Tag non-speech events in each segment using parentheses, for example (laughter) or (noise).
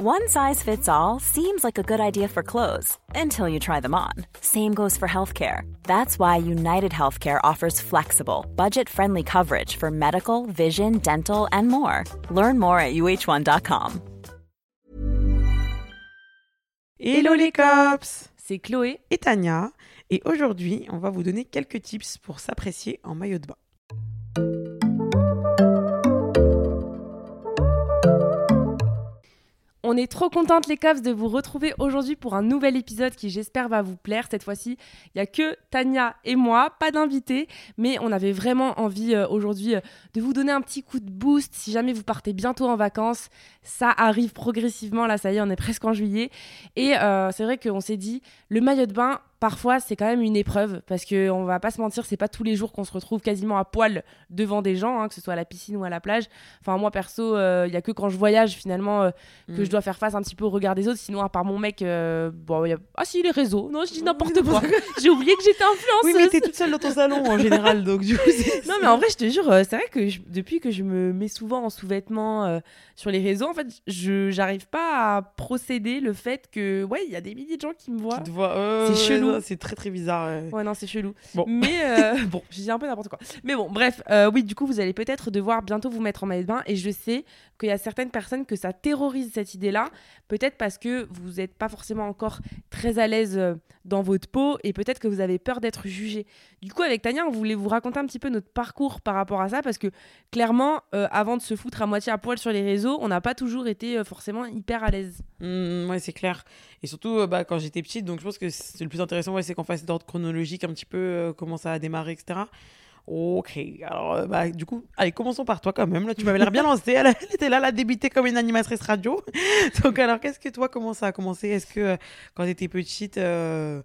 One size fits all seems like a good idea for clothes until you try them on. Same goes for healthcare. That's why United Healthcare offers flexible, budget friendly coverage for medical, vision, dental, and more. Learn more at uh1.com. Hello les cops C'est Chloé. et Tania, et aujourd'hui, on va vous donner quelques tips pour s'apprécier en maillot de bain. On est trop contente les cops de vous retrouver aujourd'hui pour un nouvel épisode qui j'espère va vous plaire. Cette fois-ci, il n'y a que Tania et moi, pas d'invité, mais on avait vraiment envie euh, aujourd'hui euh, de vous donner un petit coup de boost si jamais vous partez bientôt en vacances. Ça arrive progressivement, là ça y est, on est presque en juillet. Et euh, c'est vrai qu'on s'est dit, le maillot de bain, parfois c'est quand même une épreuve parce que on va pas se mentir, c'est pas tous les jours qu'on se retrouve quasiment à poil devant des gens, hein, que ce soit à la piscine ou à la plage. Enfin moi perso, il y a que quand je voyage finalement euh, que Mm. je dois faire face un petit peu au regard des autres. Sinon à part mon mec, euh, bon y a... ah si les réseaux, non je dis n'importe quoi. (laughs) J'ai oublié que j'étais influenceuse. Oui, mais t'es toute seule dans ton salon en général, donc du coup, Non mais en vrai je te jure, euh, c'est vrai que je- depuis que je me mets souvent en sous-vêtements euh, sur les réseaux, en fait je j'arrive pas à procéder le fait que ouais il y a des milliers de gens qui me voient. Tu te vois, euh, C'est ouais, chelou. C'est très très bizarre. ouais. Ouais, non, c'est chelou. Bon. Mais euh, (laughs) bon, j'ai dit un peu n'importe quoi. Mais bon, bref, euh, oui, du coup, vous allez peut-être devoir bientôt vous mettre en maillot de bain. Et je sais qu'il y a certaines personnes que ça terrorise cette idée-là. Peut-être parce que vous n'êtes pas forcément encore très à l'aise euh, dans votre peau et peut-être que vous avez peur d'être jugé. Du coup, avec Tania, on voulait vous raconter un petit peu notre parcours par rapport à ça parce que clairement, euh, avant de se foutre à moitié à poil sur les réseaux, on n'a pas toujours été forcément hyper à l'aise. Mm, ouais, c'est clair. Et surtout, euh, bah, quand j'étais petite, donc je pense que c'est le plus intéressant, ouais, c'est qu'on fasse d'ordre chronologique un petit peu euh, comment ça a démarré, etc. Ok, alors euh, bah, du coup, allez, commençons par toi quand même. Là, tu m'avais l'air bien (laughs) lancée. Elle, elle était là, là, débutée comme une animatrice radio. (laughs) donc, alors, qu'est-ce que toi, comment ça a commencé? Est-ce que euh, quand tu étais petite, euh,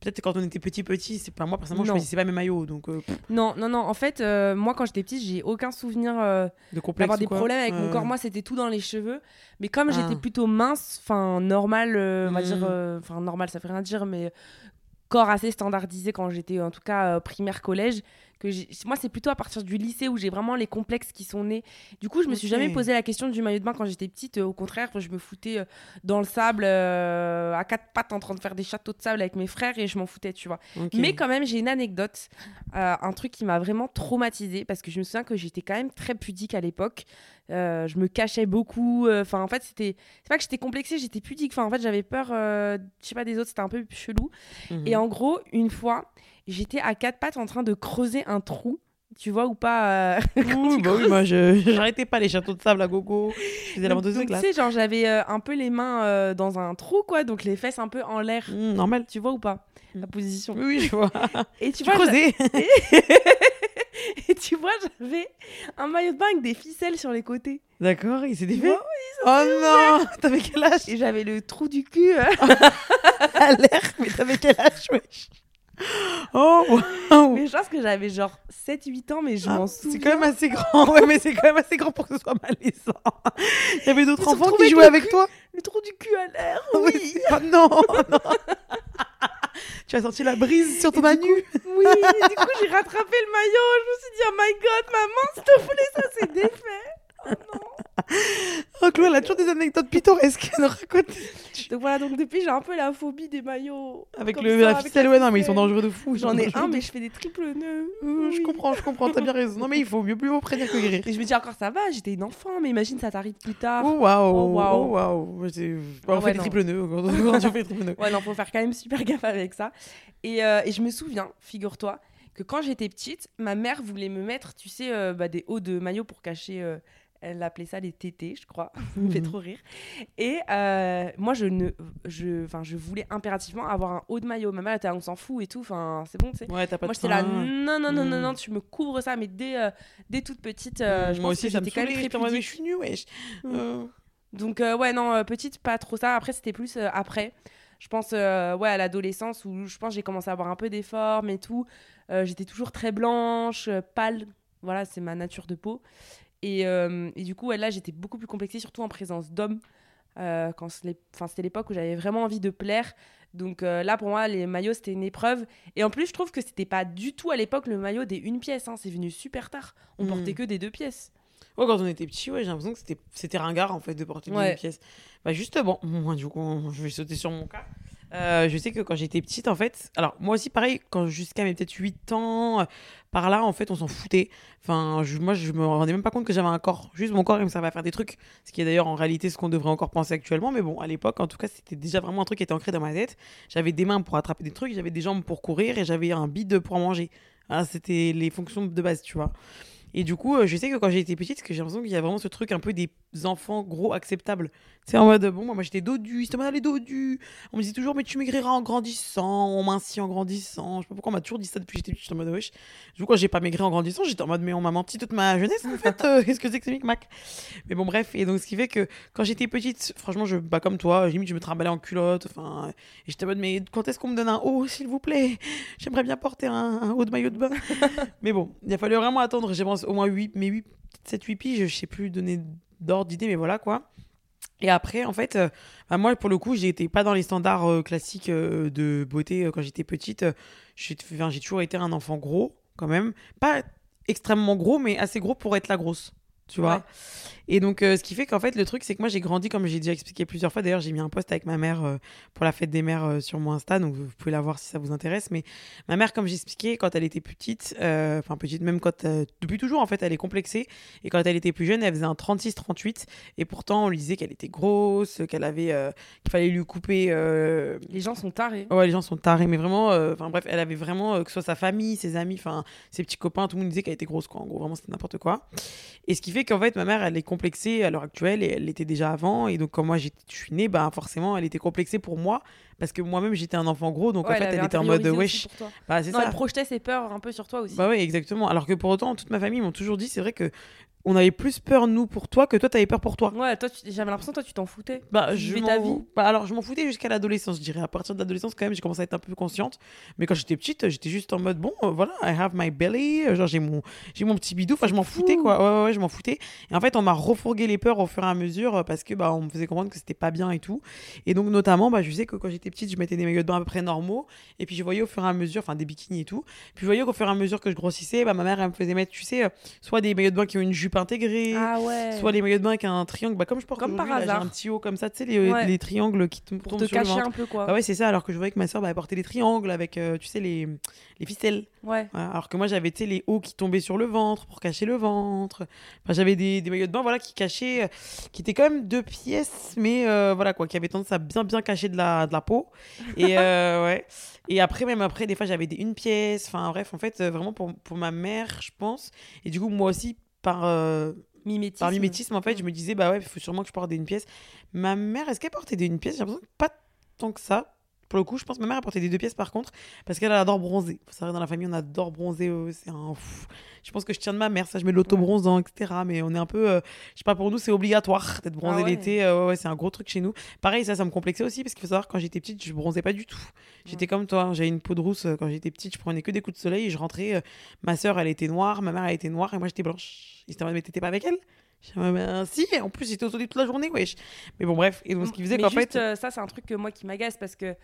peut-être que quand on était petit, petit, c'est pas moi, personnellement, je choisissais pas mes maillots, donc euh, Non, non, non. En fait, euh, moi, quand j'étais petite, j'ai aucun souvenir. euh, de complexe. d'avoir des quoi problèmes avec mon corps. Moi, c'était tout dans les cheveux. Mais comme Ah. j'étais plutôt mince, enfin normal, on va Mm. dire, euh, enfin normal, ça fait rien dire, mais corps assez standardisé quand j'étais en tout cas primaire collège. Que moi, c'est plutôt à partir du lycée où j'ai vraiment les complexes qui sont nés. Du coup, je me suis jamais posé la question du maillot de bain quand j'étais petite. Au contraire, je me foutais euh, dans le sable euh, à quatre pattes en train de faire des châteaux de sable avec mes frères et je m'en foutais, tu vois. Mais quand même, j'ai une anecdote, euh, un truc qui m'a vraiment traumatisée parce que je me souviens que j'étais quand même très pudique à l'époque. Euh, je me cachais beaucoup. euh, Enfin, en fait, c'était. C'est pas que j'étais complexée, j'étais pudique. Enfin, en fait, j'avais peur, euh, je sais pas, des autres, c'était un peu chelou. Mhm. Et en gros, une fois, j'étais à quatre pattes en train de creuser un trou. Tu vois ou pas euh, (laughs) bah oui, moi, je (laughs) j'arrêtais pas les châteaux de sable à gogo. Faisais la Donc, tu sais, genre, j'avais euh, un peu les mains euh, dans un trou, quoi. Donc, les fesses un peu en l'air. Mm, normal. Tu vois ou pas. La position. Oui, oui, je vois. Et tu (laughs) Tu vois, creusais. Et tu vois, j'avais un maillot de bain avec des ficelles sur les côtés. D'accord, il s'est défait. Oh non (laughs) T'avais quel âge Et j'avais le trou du cul. euh. (laughs) à l'air Mais t'avais quel âge, wesh Oh, mais je pense que j'avais genre 7-8 ans, mais je Ah, m'en C'est souviens. quand même assez grand. Ouais, mais c'est quand même assez grand pour que ce soit malaisant. Il y avait d'autres enfants qui jouaient avec toi Le trou du cul à l'air. Oui. Oui. Oh non, non. (laughs) Tu as senti la brise sur ton (laughs) Et du anu Oui, du coup, j'ai rattrapé le maillot. Je me suis dit, oh my god, maman, s'il te plaît, ça c'est défait. Oh non. Chloé, elle a toujours des anecdotes pittoresques à nous raconter. Donc voilà, donc depuis, j'ai un peu la phobie des maillots. Avec le, ça, avec la ouais, non, mais ils sont dangereux de fou. J'en ai un, mais je fais des triples nœuds. Je comprends, je comprends, t'as bien raison. Non, mais il faut mieux plus vaut prévenir que guérir. Et je me dis encore, ça va, j'étais une enfant, mais imagine, ça t'arrive plus tard. Oh waouh, Oh, oh waouh. On Ah fait des non. triple nœuds on fait des triple nœuds. Ouais, non, faut faire quand même super gaffe avec ça. Et, euh, et je me souviens, figure-toi, que quand j'étais petite, ma mère voulait me mettre, tu sais, euh, bah, des hauts de maillot pour cacher. euh, elle appelait ça les tétés, je crois. (laughs) ça me fait Mhm. trop rire. Et euh, moi, je ne, je, enfin, je voulais impérativement avoir un haut de maillot. Ma mère était, là, on s'en fout et tout. Enfin, c'est bon, tu sais. Ouais, t'as pas Moi, j'étais là, frein. non, non, non, non, Mm. non, tu me couvres ça, mais dès, euh, dès toute petite, euh, je Moi pense aussi, que ça me j'étais quand même très mais je suis nue, wesh. Mm. Donc ouais non petite pas trop ça. Après c'était plus après. Je pense ouais à l'adolescence où je pense j'ai commencé à avoir un peu des formes et tout. J'étais toujours très blanche, pâle. Voilà c'est ma nature de peau. Et, euh, et du coup ouais, là j'étais beaucoup plus complexée surtout en présence d'hommes. Euh, quand c'était l'époque où j'avais vraiment envie de plaire. Donc euh, là pour moi les maillots c'était une épreuve. Et en plus je trouve que c'était pas du tout à l'époque le maillot des une pièce. hein. C'est venu super tard. On Mm. portait que des deux pièces. Ouais, quand on était petit, ouais, j'ai l'impression que c'était- ringard en fait de porter des Ouais. pièces. Bah justement, (laughs) moi du coup, je vais sauter sur mon cas. Euh, je sais que quand j'étais petite, en fait, alors moi aussi pareil, quand jusqu'à mes peut-être 8 ans, euh, par là, en fait, on s'en foutait. Enfin, je- moi, je me rendais même pas compte que j'avais un corps. Juste mon corps, il me servait à faire des trucs. Ce qui est d'ailleurs en réalité ce qu'on devrait encore penser actuellement. Mais bon, à l'époque, en tout cas, c'était déjà vraiment un truc qui était ancré dans ma tête. J'avais des mains pour attraper des trucs, j'avais des jambes pour courir et j'avais un bide pour manger. Ah, c'était les fonctions de base, tu vois. Et du coup, euh, je sais que quand j'étais petite, parce que j'ai l'impression qu'il y a vraiment ce truc un peu des enfants gros acceptables. C'est en mode, bon, moi, moi j'étais dodu, c'était mal les dodus. On me disait toujours, mais tu maigriras en grandissant, on mincit en grandissant. Je sais pas pourquoi on m'a toujours dit ça depuis que j'étais petite. J'étais en mode, wesh. Du coup, quand j'ai pas maigri en grandissant, j'étais en mode, mais on m'a menti toute ma jeunesse, en fait. euh, (laughs) Qu'est-ce que c'est que ce micmac? Mais bon, bref. Et donc, ce qui fait que quand j'étais petite, franchement, je, bah, comme toi, limite, je me trimballais en culotte. Enfin, et j'étais en mode, mais quand est-ce qu'on me donne un haut, s'il vous plaît? J'aimerais bien porter un, un haut de maillot de bain. (laughs) mais bon, il a fallu vraiment attendre, j'ai pense, au moins 8, mais 8, 7, 8 piges, je sais plus donner d'ordre d'idée, mais voilà quoi. Et après, en fait, euh, bah, moi, pour le coup, j'étais pas dans les standards euh, classiques euh, de beauté quand j'étais petite. J'ai toujours été un enfant gros, quand même. Pas extrêmement gros, mais assez gros pour être la grosse. Tu vois. Et donc, euh, ce qui fait qu'en fait, le truc, c'est que moi, j'ai grandi, comme j'ai déjà expliqué plusieurs fois. D'ailleurs, j'ai mis un post avec ma mère euh, pour la fête des mères euh, sur mon Insta, donc vous pouvez la voir si ça vous intéresse. Mais ma mère, comme j'expliquais, quand elle était petite, enfin petite, même quand. depuis toujours, en fait, elle est complexée. Et quand elle était plus jeune, elle faisait un 36-38. Et pourtant, on lui disait qu'elle était grosse, qu'elle avait. qu'il fallait lui couper. Les gens sont tarés. Ouais, les gens sont tarés, mais vraiment, enfin bref, elle avait vraiment, que ce soit sa famille, ses amis, enfin ses petits copains, tout le monde disait qu'elle était grosse, quoi. En gros, vraiment, c'était n'importe quoi. Et ce qui fait qu'en fait, ma mère, elle est complexée à l'heure actuelle et elle l'était déjà avant. Et donc, quand moi je suis née, bah forcément, elle était complexée pour moi parce que moi-même, j'étais un enfant gros, donc Ouais, en fait, elle était en mode wesh. Bah, Non, ça. elle projetait ses peurs un peu sur toi aussi. Bah ouais, exactement. Alors que pour autant, toute ma famille m'ont toujours dit, c'est vrai que on avait plus peur nous pour toi que toi, t'avais peur pour toi. Ouais, toi, j'avais l'impression, toi, tu t'en foutais. Bah, Tu je ta vie. Bah, alors, je m'en foutais jusqu'à l'adolescence, je dirais. À partir de l'adolescence, quand même, j'ai commencé à être un peu consciente. Mais quand j'étais petite, j'étais juste en mode, bon, euh, voilà, I have my belly. euh, Genre, j'ai mon, j'ai mon petit bidou. Enfin, je m'en foutais, fou. quoi. Ouais, ouais, ouais, je m'en foutais. Et en fait, on m'a refourgué les peurs au fur et à mesure euh, parce que, bah, on me faisait comprendre que c'était pas bien et tout. Et donc, notamment, bah, je sais que quand j'étais petite, je mettais des maillots de bain à peu près normaux. Et puis, je voyais au fur et à mesure, enfin, des bikinis et tout. Puis, je voyais qu'au fur et à mesure que je grossissais, bah, ma mère, elle me faisait mettre, tu sais, euh, soit des maillots de bain qui ont une jupe intégrée. Ah ouais. Soit les maillots de bain avec un triangle, bah comme je porte Comme par là, hasard. un petit haut comme ça, tu sais, les, Ouais. les triangles qui Pour tombent te sur le cacher ventre. un peu, quoi. Bah ouais, c'est ça, alors que je voyais que ma soeur bah, elle portait des triangles avec, euh, tu sais, les, les ficelles. Ouais. Alors que moi, j'avais, les hauts qui tombaient sur le ventre pour cacher le ventre. Enfin, j'avais des, des maillots de bain, voilà, qui cachaient, euh, qui étaient quand même deux pièces, mais euh, voilà, quoi, qui avaient tendance à bien, bien cacher de la, de la peau. Et euh, (laughs) ouais. Et après, même après, des fois, j'avais des une pièce. Enfin, bref, en fait, vraiment pour, pour ma mère, je pense. Et du coup, moi aussi, par, Mimétisme. par mimétisme, en fait, je me disais, bah ouais, il faut sûrement que je porte des une pièce. Ma mère, est-ce qu'elle portait des une pièce? J'ai l'impression que pas tant que ça. Pour le coup, je pense que ma mère a porté des deux pièces par contre, parce qu'elle elle adore bronzer. Faut savoir, dans la famille, on adore bronzer. euh, c'est un. pff, Je pense que je tiens de ma mère, ça, je mets l'auto-bronzant, etc. Mais on est un peu. euh, je sais pas, pour nous, c'est obligatoire d'être bronzé Ah ouais. l'été. euh, ouais, c'est un gros truc chez nous. Pareil, ça, ça me complexait aussi, parce qu'il faut savoir, quand j'étais petite, je bronzais pas du tout. J'étais comme toi, j'avais une peau de rousse euh, quand j'étais petite, je prenais que des coups de soleil et je rentrais. ma soeur, elle était noire, ma mère, elle était noire et moi, j'étais blanche. Ils étaient en mais t'étais pas avec elle? Ben, si, en plus, j'étais au soleil toute la journée, wesh. Mais bon, bref. Et donc, ce qui faisait qu'en fait. euh, ça, c'est un truc que moi qui m'agace parce que,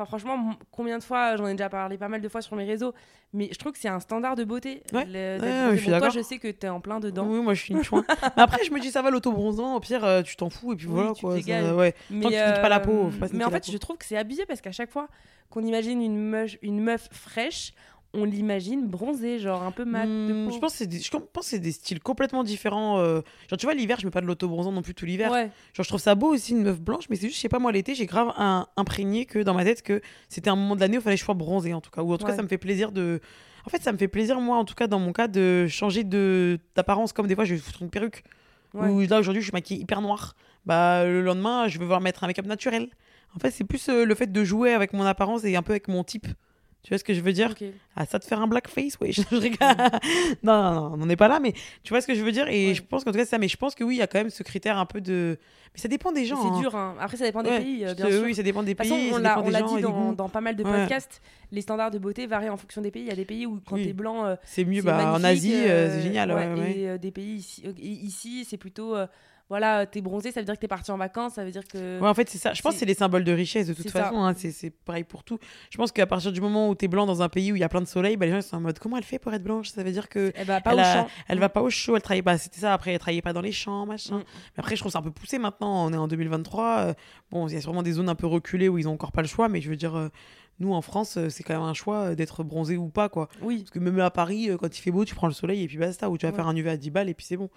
enfin, franchement, combien de fois, j'en ai déjà parlé pas mal de fois sur mes réseaux, mais je trouve que c'est un standard de beauté. Ouais. le- Ouais, d'être ouais, bronzé. je suis Bon, toi, d'accord. je sais que t'es en plein dedans. Oui, moi je suis une chouin. (laughs) Mais après, je me dis, ça va l'auto-bronzant. Au pire, euh, tu t'en fous et puis Oui, voilà tu quoi. ça- ouais. Mais, Tant que tu pas la peau, pas se mais en fait, je trouve que c'est abusé parce qu'à chaque fois qu'on imagine une meuf, une meuf fraîche, on l'imagine bronzée, genre un peu mat de Hmm, peau. je pense que c'est des, je pense que c'est des styles complètement différents. euh. Genre, tu vois, l'hiver, je mets pas de l'auto-bronzant non plus tout l'hiver. Ouais. Genre, je trouve ça beau aussi, une meuf blanche, mais c'est juste, je sais pas, moi, l'été, j'ai grave un, imprégné que dans ma tête que c'était un moment de l'année où il fallait que je sois bronzée, en tout cas. Ou en tout cas, ça me fait plaisir de. En fait, ça me fait plaisir, moi, en tout cas, dans mon cas, de changer de d'apparence. Comme des fois, je vais foutre une perruque. Ouais. Ou là, aujourd'hui, je suis maquillée hyper noire. Bah, le lendemain, je vais voir mettre un make-up naturel. En fait, c'est plus euh, le fait de jouer avec mon apparence et un peu avec mon type. Tu vois ce que je veux dire? Ok. Ah, ça de faire un blackface, oui. (laughs) Je rigole. non, non, non, on n'en est pas là, mais tu vois ce que je veux dire? Et Ouais. je pense qu'en tout cas, c'est ça. Mais je pense que oui, il y a quand même ce critère un peu de. Mais ça dépend des gens. C'est hein. dur. hein. Après, ça dépend des Ouais, pays, euh, bien sûr. Oui, ça dépend des De toute façon, pays, on l'a on dit dans, dans pas mal de Ouais. podcasts, les standards de beauté varient en fonction des pays. Il y a des pays où quand Oui. t'es blanc, euh, C'est mieux, bah, en Asie, euh, c'est génial. Et des pays ici, ici c'est plutôt voilà, t'es bronzé, ça veut dire que t'es parti en vacances, ça veut dire que. Ouais, en fait, c'est ça. Je pense que c'est- les symboles de richesse de toute façon. hein. C'est c'est pareil pour tout. Je pense qu'à partir du moment où t'es blanc dans un pays où il y a plein de soleil, bah, les gens ils sont en mode comment elle fait pour être blanche? Ça veut dire que Elle va pas elle, au a- champ. elle va pas au chaud, elle travaille pas. C'était ça. Après, elle travaillait pas dans les champs, machin. Mm. Mais après, je trouve ça un peu poussé maintenant. On est en 2023. euh, bon, il y a sûrement des zones un peu reculées où ils ont encore pas le choix, mais je veux dire. euh, nous en France, euh, c'est quand même un choix d'être bronzé ou pas, quoi. Oui. Parce que même à Paris, quand il fait beau, tu prends le soleil et puis basta. Ou tu vas Ouais. faire un UV à 10 balles et puis c'est bon.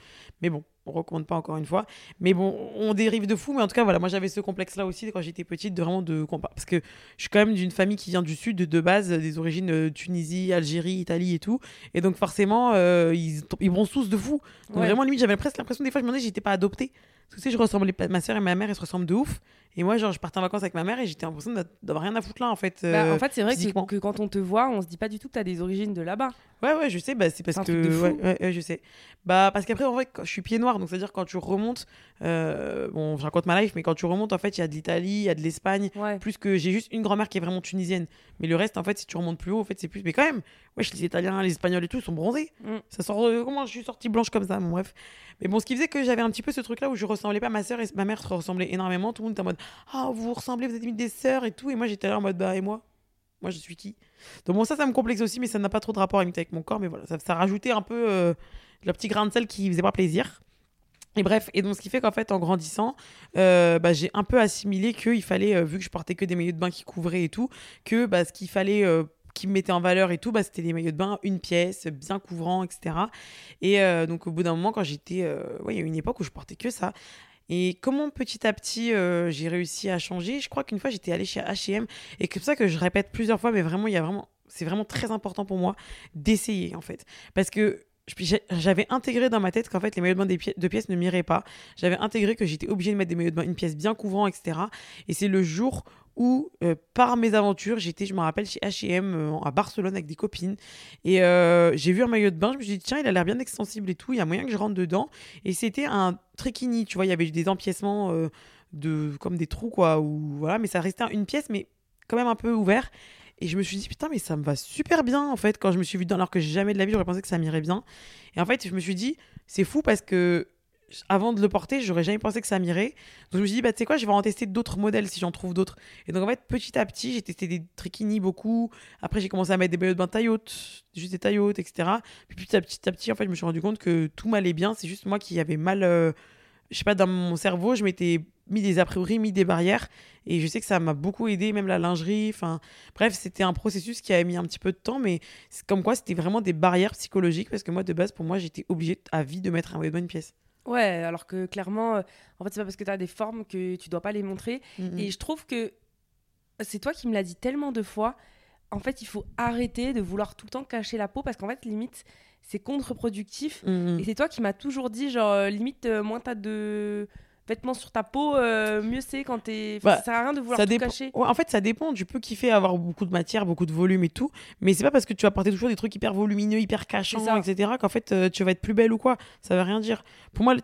Mais bon, on recommande pas encore une fois. Mais bon, on dérive de fou. Mais en tout cas, voilà, moi j'avais ce complexe-là aussi quand j'étais petite, de vraiment de Parce que je suis quand même d'une famille qui vient du sud, de, de base, des origines euh, Tunisie, Algérie, Italie et tout. Et donc forcément, euh, ils, ils bronzent tous de fou. Donc Ouais. vraiment, limite, j'avais presque l'impression des fois, je me demandais j'étais pas adoptée. Parce que tu sais, je ressemblais pas. Ma soeur et ma mère, elles se ressemblent de ouf. Et moi, genre, je partais en vacances avec ma mère et j'étais d'a- d'avoir rien à foutre là, en fait. Bah, euh, en fait, c'est vrai que, quand on te voit, on se dit pas du tout que t'as des origines de là-bas. Ouais, ouais, je sais, bah, c'est parce un que. truc de fou. Ouais, ouais, ouais, je sais. Bah, parce qu'après, en vrai, je suis pied noir, donc c'est-à-dire quand tu remontes. euh, bon, je raconte ma life, mais quand tu remontes, en fait, il y a de l'Italie, il y a de l'Espagne. Ouais. Plus que j'ai juste une grand-mère qui est vraiment tunisienne. Mais le reste, en fait, si tu remontes plus haut, en fait, c'est plus. Mais quand même, wesh, les Italiens, les Espagnols et tout, ils sont bronzés. Mm. Ça sort. euh, comment je suis sortie blanche comme ça, bon, bref. Mais bon, ce qui faisait que j'avais un petit peu ce truc-là où je ressemblais pas à ma soeur et ma mère se ressemblait énormément. Tout le monde était en mode Ah, vous ressemblez, vous êtes limite des sœurs et tout. Et moi, j'étais là en mode Bah, et moi? Moi, je suis qui? Donc, bon, ça, ça me complexe aussi, mais ça n'a pas trop de rapport avec mon corps. Mais voilà, ça, rajoutait un peu euh, le petit grain de sel qui faisait pas plaisir. Et bref, et donc ce qui fait qu'en fait, en grandissant, euh, bah, j'ai un peu assimilé qu'il fallait, euh, vu que je portais que des maillots de bain qui couvraient et tout, que bah, ce qu'il fallait, qui me mettait en valeur et tout, bah, c'était des maillots de bain, une pièce, bien couvrant, etc. Et euh, donc au bout d'un moment, quand j'étais, euh, il y a une époque où je portais que ça. Et comment petit à petit euh, j'ai réussi à changer? Je crois qu'une fois j'étais allée chez H&M et c'est pour ça que je répète plusieurs fois, mais vraiment il y a vraiment, c'est vraiment très important pour moi d'essayer en fait, parce que j'avais intégré dans ma tête qu'en fait les maillots de bain de pièces ne m'iraient pas. J'avais intégré que j'étais obligée de mettre des maillots de bain, une pièce bien couvrant, etc. Et c'est le jour où, euh, par mes aventures, j'étais, je me rappelle, chez H&M à Barcelone avec des copines. Et euh, j'ai vu un maillot de bain, je me suis dit, tiens, il a l'air bien extensible et tout, il y a moyen que je rentre dedans. Et c'était un trikini, tu vois, il y avait des empiècements de, comme des trous, quoi. Ou, voilà, mais ça restait une pièce, mais quand même un peu ouvert. Et je me suis dit, putain, mais ça me va super bien, en fait, quand je me suis vue dedans, alors que jamais de la vie, j'aurais pensé que ça m'irait bien. Et en fait, je me suis dit, c'est fou parce que avant de le porter, j'aurais jamais pensé que ça m'irait. Donc je me suis dit, bah, tu sais quoi, je vais en tester d'autres modèles si j'en trouve d'autres. Et donc en fait, petit à petit, j'ai testé des trikini beaucoup. Après, j'ai commencé à mettre des maillots de bain taille juste des hautes, etc. Puis petit à petit, à petit, en fait, je me suis rendu compte que tout m'allait bien. C'est juste moi qui avais mal, euh, je sais pas, dans mon cerveau, je m'étais mis des a priori, mis des barrières. Et je sais que ça m'a beaucoup aidé, même la lingerie. Enfin, bref, c'était un processus qui a mis un petit peu de temps, mais comme quoi c'était vraiment des barrières psychologiques parce que moi, de base, pour moi, j'étais obligée à vie de mettre un maillot de bain une pièce. Ouais, alors que clairement, euh, en fait, c'est pas parce que t'as des formes que tu dois pas les montrer. Mm, Et je trouve que c'est toi qui me l'as dit tellement de fois. En fait, il faut arrêter de vouloir tout le temps cacher la peau parce qu'en fait, limite, c'est contre-productif. Mm, mm. Et c'est toi qui m'as toujours dit, genre, euh, limite, euh, moins t'as de vêtements sur ta peau, euh, mieux c'est quand t'es. Enfin, Bah, ça sert à rien de vouloir ça tout cacher. Ouais, en fait, ça dépend. Tu peux kiffer avoir beaucoup de matière, beaucoup de volume et tout, mais c'est pas parce que tu vas porter toujours des trucs hyper volumineux, hyper cachants, etc., qu'en fait euh, tu vas être plus belle ou quoi. Ça veut rien dire. Pour moi,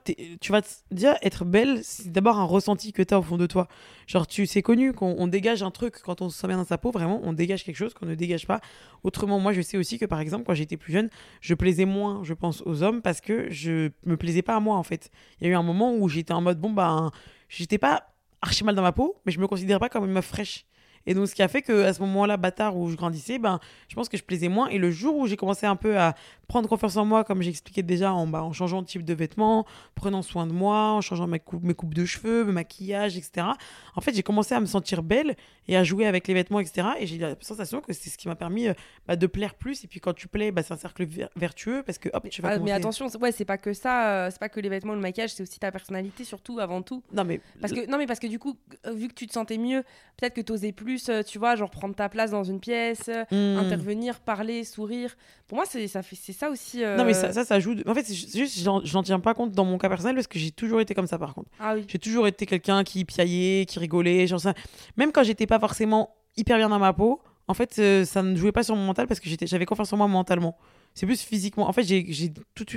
tu vas dire être belle, c'est d'abord un ressenti que tu as au fond de toi. Genre, tu c'est connu qu'on on dégage un truc quand on se sent bien dans sa peau, vraiment, on dégage quelque chose qu'on ne dégage pas. Autrement, moi, je sais aussi que par exemple, quand j'étais plus jeune, je plaisais moins, je pense, aux hommes parce que je me plaisais pas à moi en fait. Il y a eu un moment où j'étais en mode bon bah j'étais pas archi mal dans ma peau, mais je me considérais pas comme une meuf fraîche. Et donc, ce qui a fait que à ce moment-là, bâtard, où je grandissais, ben, je pense que je plaisais moins. Et le jour où j'ai commencé un peu à prendre confiance en moi, comme j'expliquais déjà, en, bah, en changeant de type de vêtements, prenant soin de moi, en changeant mes, mes coupes de cheveux, mes maquillages, etc. En fait, j'ai commencé à me sentir belle et à jouer avec les vêtements, etc. Et j'ai eu la sensation que c'est ce qui m'a permis euh, bah, de plaire plus. Et puis, quand tu plais, bah, c'est un cercle ver- vertueux parce que hop, tu vas Ah, mais attention, ouais, c'est pas que ça, euh, c'est pas que les vêtements, le maquillage, c'est aussi ta personnalité, surtout avant tout. Non, mais Parce que, non, mais parce que du coup, euh, vu que tu te sentais mieux, peut-être que t'osais plus, euh, tu vois, genre prendre ta place dans une pièce, Hmm. intervenir, parler, sourire. Pour moi, c'est ça, fait- ça aussi. euh, Non, mais ça, ça, ça joue. En fait, c'est ju- c'est juste, j'en- j'en tiens pas compte dans mon cas personnel parce que j'ai toujours été comme ça, par contre. Ah oui. J'ai toujours été quelqu'un qui piaillait, qui rigolait, genre ça. Même quand j'étais pas forcément hyper bien dans ma peau, en fait, euh, ça ne jouait pas sur mon mental parce que j'étais- j'avais confiance en moi mentalement. C'est plus physiquement. En fait, j'ai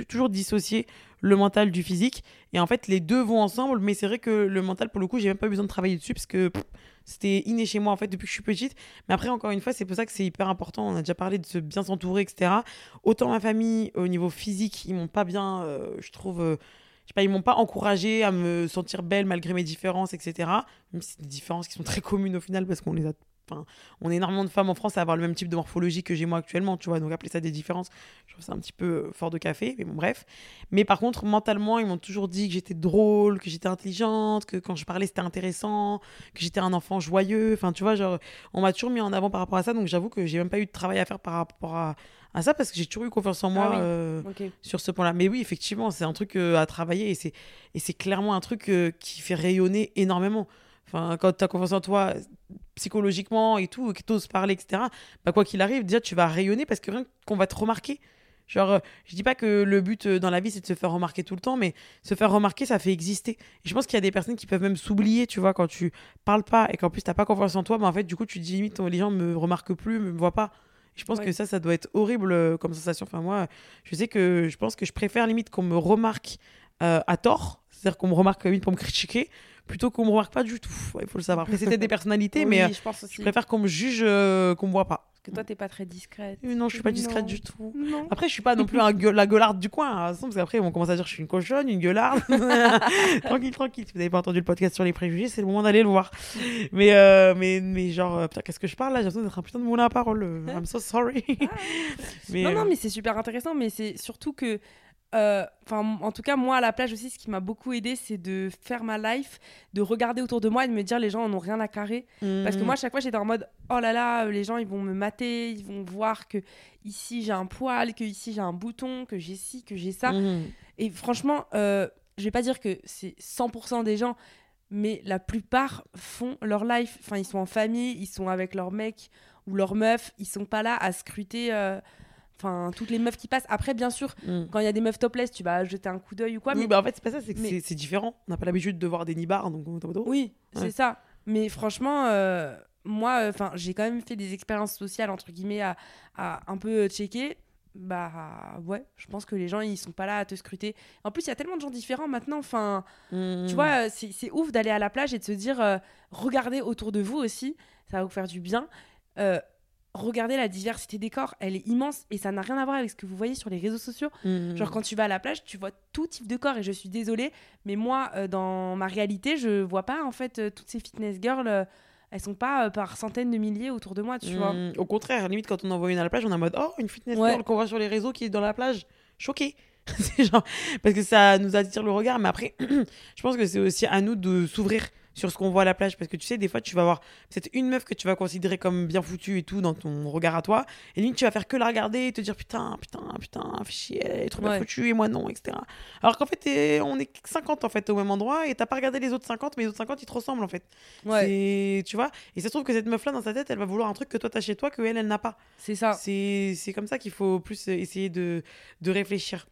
toujours dissocié le mental du physique. Et en fait, les deux vont ensemble. Mais c'est vrai que le mental, pour le coup, j'ai même pas besoin de travailler dessus parce que c'était inné chez moi, en fait, depuis que je suis petite. Mais après, encore une fois, c'est pour ça que c'est hyper important. On a déjà parlé de se bien s'entourer, etc. Autant ma famille, au niveau physique, ils m'ont pas bien, euh, je trouve. euh, je sais pas, ils m'ont pas encouragé à me sentir belle malgré mes différences, etc. Même si c'est des différences qui sont très communes au final parce qu'on les a. Enfin, on est énormément de femmes en France à avoir le même type de morphologie que j'ai moi actuellement, tu vois. Donc appeler ça des différences, je trouve ça un petit peu euh, fort de café, mais bon, bref. Mais par contre, mentalement, ils m'ont toujours dit que j'étais drôle, que j'étais intelligente, que quand je parlais, c'était intéressant, que j'étais un enfant joyeux. Enfin, tu vois, genre, on m'a toujours mis en avant par rapport à ça. Donc j'avoue que j'ai même pas eu de travail à faire par rapport à, à ça parce que j'ai toujours eu confiance en moi. Ah oui. euh, sur ce point-là. Mais oui, effectivement, c'est un truc euh, à travailler et c'est et c'est clairement un truc euh, qui fait rayonner énormément. Enfin, quand tu as confiance en toi psychologiquement et tout, et que tu oses parler, etc., bah, quoi qu'il arrive, déjà, tu vas rayonner parce que rien qu'on va te remarquer. Genre, euh, je dis pas que le but euh, dans la vie, c'est de se faire remarquer tout le temps, mais se faire remarquer, ça fait exister. Et je pense qu'il y a des personnes qui peuvent même s'oublier, tu vois, quand tu parles pas et qu'en plus, t'as pas confiance en toi, bah, en fait, du coup, tu te dis limite, les gens me remarquent plus, me voient pas. Je pense Ouais. que ça, ça doit être horrible euh, comme sensation. Enfin, moi, je sais que je pense que je préfère limite qu'on me remarque euh, à tort, c'est-à-dire qu'on me remarque limite pour me critiquer, plutôt qu'on me remarque pas du tout. Il faut le savoir. Après, peut-être des (laughs) personnalités, Oui, mais euh, je pense aussi. je préfère qu'on me juge, euh, qu'on me voit pas. Parce que toi, t'es pas très discrète. Euh, non, je suis pas Non. discrète du tout. Non. Après, je suis pas non plus un (laughs) gueule- la gueularde du coin, hein, parce qu'après, on commence à dire que je suis une cochonne, une gueularde. (laughs) tranquille, tranquille. Si vous n'avez pas entendu le podcast sur les préjugés, c'est le moment d'aller le voir. Mais, euh, mais, mais genre, euh, putain, qu'est-ce que je parle là? J'ai l'impression d'être un putain de moulin à parole. euh, I'm so sorry. mais, non, non, mais c'est super intéressant, mais c'est surtout que. Euh, Enfin, en tout cas, moi à la plage aussi, ce qui m'a beaucoup aidé, c'est de faire ma life, de regarder autour de moi et de me dire les gens en ont rien à carrer. Parce que mm, moi, à chaque fois, j'étais en mode oh là là, les gens ils vont me mater, ils vont voir que ici j'ai un poil, que ici j'ai un bouton, que j'ai ci, que j'ai ça. mm, Et franchement, euh, je vais pas dire que c'est 100% des gens, mais la plupart font leur life. Enfin, ils sont en famille, ils sont avec leur mec ou leur meuf, ils sont pas là à scruter. euh, Enfin, toutes les meufs qui passent. Après, bien sûr, mm. quand il y a des meufs topless, tu vas jeter un coup d'œil ou quoi. Oui, mais bah en fait, c'est pas ça, c'est que mais- c'est- différent. On n'a pas l'habitude de voir des nibards, donc. Oui, Ouais. c'est ça. Mais franchement, euh, moi, enfin, j'ai quand même fait des expériences sociales entre guillemets à, à un peu checker. Bah ouais, je pense que les gens ils sont pas là à te scruter. En plus, il y a tellement de gens différents maintenant. Enfin, Mm. tu vois, euh, c'est c'est ouf d'aller à la plage et de se dire, euh, regardez autour de vous aussi, ça va vous faire du bien. Euh, regardez la diversité des corps, elle est immense et ça n'a rien à voir avec ce que vous voyez sur les réseaux sociaux. Mm. Genre quand tu vas à la plage, tu vois tout type de corps et je suis désolée, mais moi euh, dans ma réalité, je vois pas en fait euh, toutes ces fitness girls, euh, elles sont pas euh, par centaines de milliers autour de moi, tu vois. Mm, Au contraire, limite, quand on en voit une à la plage, on est en mode Oh, une fitness Ouais. girl qu'on voit sur les réseaux qui est dans la plage. Choqué. (laughs) c'est genre. Parce que ça nous attire le regard. Mais après, (clears throat) je pense que c'est aussi à nous de s'ouvrir sur ce qu'on voit à la plage. Parce que tu sais, des fois, tu vas voir peut-être une meuf que tu vas considérer comme bien foutue et tout dans ton regard à toi. Et limite, tu vas faire que la regarder et te dire Putain, putain, putain, fais chier, elle est trop bien Ouais. foutue et moi non, etc. Alors qu'en fait, on est 50 en fait au même endroit et t'as pas regardé les autres 50, mais les autres 50 ils te ressemblent en fait. Ouais, Tu vois Et ça se trouve que cette meuf là dans sa tête, elle va vouloir un truc que toi t'as chez toi que elle, elle n'a pas. c'est ça. C'est comme ça qu'il faut plus essayer de, de réfléchir.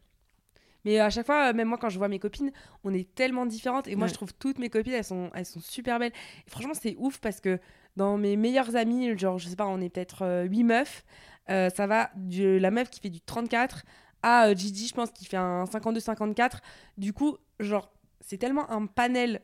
Mais à chaque fois, euh, même moi quand je vois mes copines, on est tellement différentes et moi Ouais. je trouve toutes mes copines, elles sont, elles sont super belles. Et franchement, c'est ouf parce que dans mes meilleures amies, genre je sais pas, on est peut-être 8 meufs, euh, ça va de la meuf qui fait du 34 à euh, Gigi, je pense, qui fait un 52-54. Du coup, genre, c'est tellement un panel